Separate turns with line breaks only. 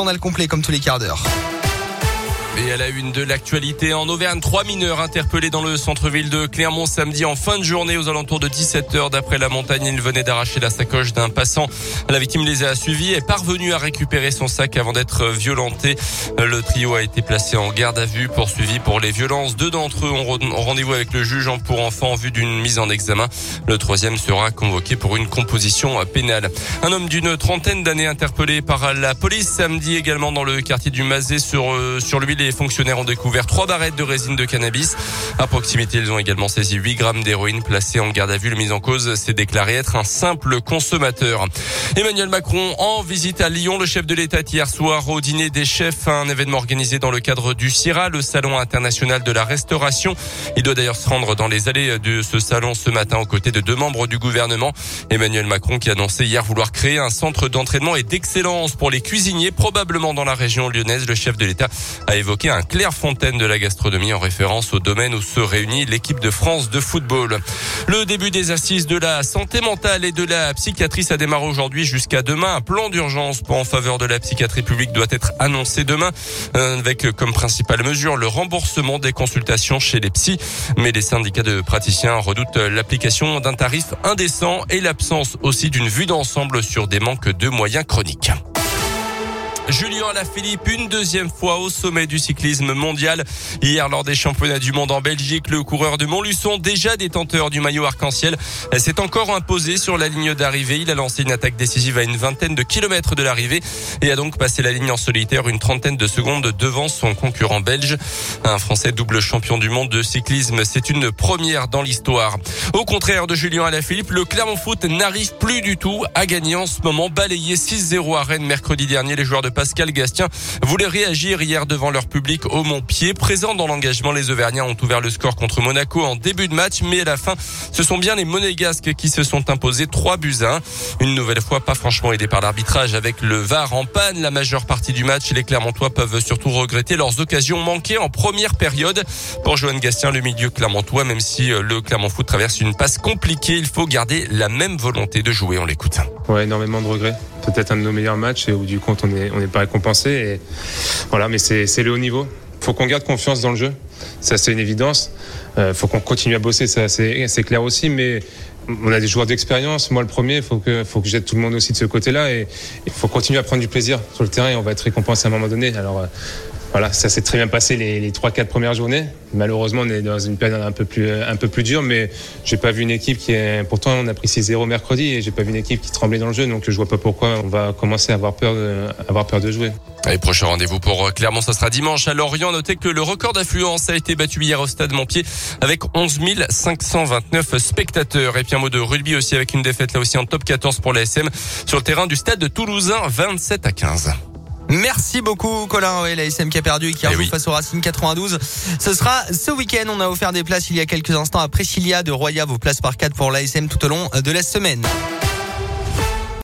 Journal complet comme tous les quarts d'heure.
Et à la une de l'actualité en Auvergne, trois mineurs interpellés dans le centre-ville de Clermont samedi en fin de journée aux alentours de 17h d'après la montagne. Ils venaient d'arracher la sacoche d'un passant. La victime les a suivis et parvenue à récupérer son sac avant d'être violenté. Le trio a été placé en garde à vue, poursuivi pour les violences. Deux d'entre eux ont rendez-vous avec le juge pour enfants en vue d'une mise en examen. Le troisième sera convoqué pour une composition pénale. Un homme d'une trentaine d'années interpellé par la police samedi également dans le quartier du Mazet sur, euh, sur lui les fonctionnaires ont découvert trois barrettes de résine de cannabis. À proximité, ils ont également saisi 8 grammes d'héroïne placée en garde à vue. Le mise en cause s'est déclaré être un simple consommateur. Emmanuel Macron en visite à Lyon. Le chef de l'État hier soir au dîner des chefs, un événement organisé dans le cadre du CIRA, le Salon international de la restauration. Il doit d'ailleurs se rendre dans les allées de ce salon ce matin aux côtés de deux membres du gouvernement. Emmanuel Macron qui a annoncé hier vouloir créer un centre d'entraînement et d'excellence pour les cuisiniers, probablement dans la région lyonnaise. Le chef de l'État a évoqué un clair fontaine de la gastronomie en référence au domaine où se réunit l'équipe de France de football. Le début des assises de la santé mentale et de la psychiatrie, ça démarre aujourd'hui jusqu'à demain. Un plan d'urgence en faveur de la psychiatrie publique doit être annoncé demain euh, avec comme principale mesure le remboursement des consultations chez les psys. Mais les syndicats de praticiens redoutent l'application d'un tarif indécent et l'absence aussi d'une vue d'ensemble sur des manques de moyens chroniques. Julien Alaphilippe, une deuxième fois au sommet du cyclisme mondial. Hier, lors des championnats du monde en Belgique, le coureur de Montluçon, déjà détenteur du maillot arc-en-ciel, s'est encore imposé sur la ligne d'arrivée. Il a lancé une attaque décisive à une vingtaine de kilomètres de l'arrivée et a donc passé la ligne en solitaire une trentaine de secondes devant son concurrent belge. Un Français double champion du monde de cyclisme, c'est une première dans l'histoire. Au contraire de Julien Alaphilippe, le Clermont Foot n'arrive plus du tout à gagner en ce moment. Balayé 6-0 à Rennes mercredi dernier, les joueurs de Pascal Gastien voulaient réagir hier devant leur public au Montpied. Présents dans l'engagement, les Auvergnats ont ouvert le score contre Monaco en début de match, mais à la fin, ce sont bien les Monégasques qui se sont imposés 3 buts à 1. Une nouvelle fois, pas franchement aidé par l'arbitrage avec le VAR en panne la majeure partie du match. Les Clermontois peuvent surtout regretter leurs occasions manquées en première période. Pour Johan Gastien, le milieu Clermontois, même si euh, le Clermont Foot traverse une passe compliquée, il faut garder la même volonté de jouer. On l'écoute.
Ouais, énormément de regrets peut-être un de nos meilleurs matchs et où du compte on n'est pas récompensé. Voilà, mais c'est le haut niveau. Faut qu'on garde confiance dans le jeu. Ça, c'est une évidence. Euh, faut qu'on continue à bosser, c'est clair aussi. Mais on a des joueurs d'expérience. Moi, le premier, il faut que, faut j'aide tout le monde aussi de ce côté-là. Et il faut continuer à prendre du plaisir sur le terrain et on va être récompensé à un moment donné. Alors, euh, voilà, ça s'est très bien passé les, les 3-4 premières journées. Malheureusement, on est dans une période un peu plus, dure, mais j'ai pas vu une équipe qui est. Pourtant, on a pris 6-0 mercredi et j'ai pas vu une équipe qui tremblait dans le jeu, donc je vois pas pourquoi on va commencer à avoir peur de, avoir peur de jouer.
Allez, prochain rendez-vous pour Clermont, ça sera dimanche à Lorient. Notez que le record d'affluence a été battu hier au stade Montpied avec 11 529 spectateurs. Et puis un mot de rugby aussi avec une défaite là aussi en top 14 pour la SM sur le terrain du stade de Toulousain, 27 à 15.
Merci beaucoup Colin. Ouais, la SM qui a perdu et qui a eh face au Racing 92. Ce sera ce week-end. On a offert des places il y a quelques instants à Priscilla de Roya. Vos places par 4 pour l'ASM tout au long de la semaine.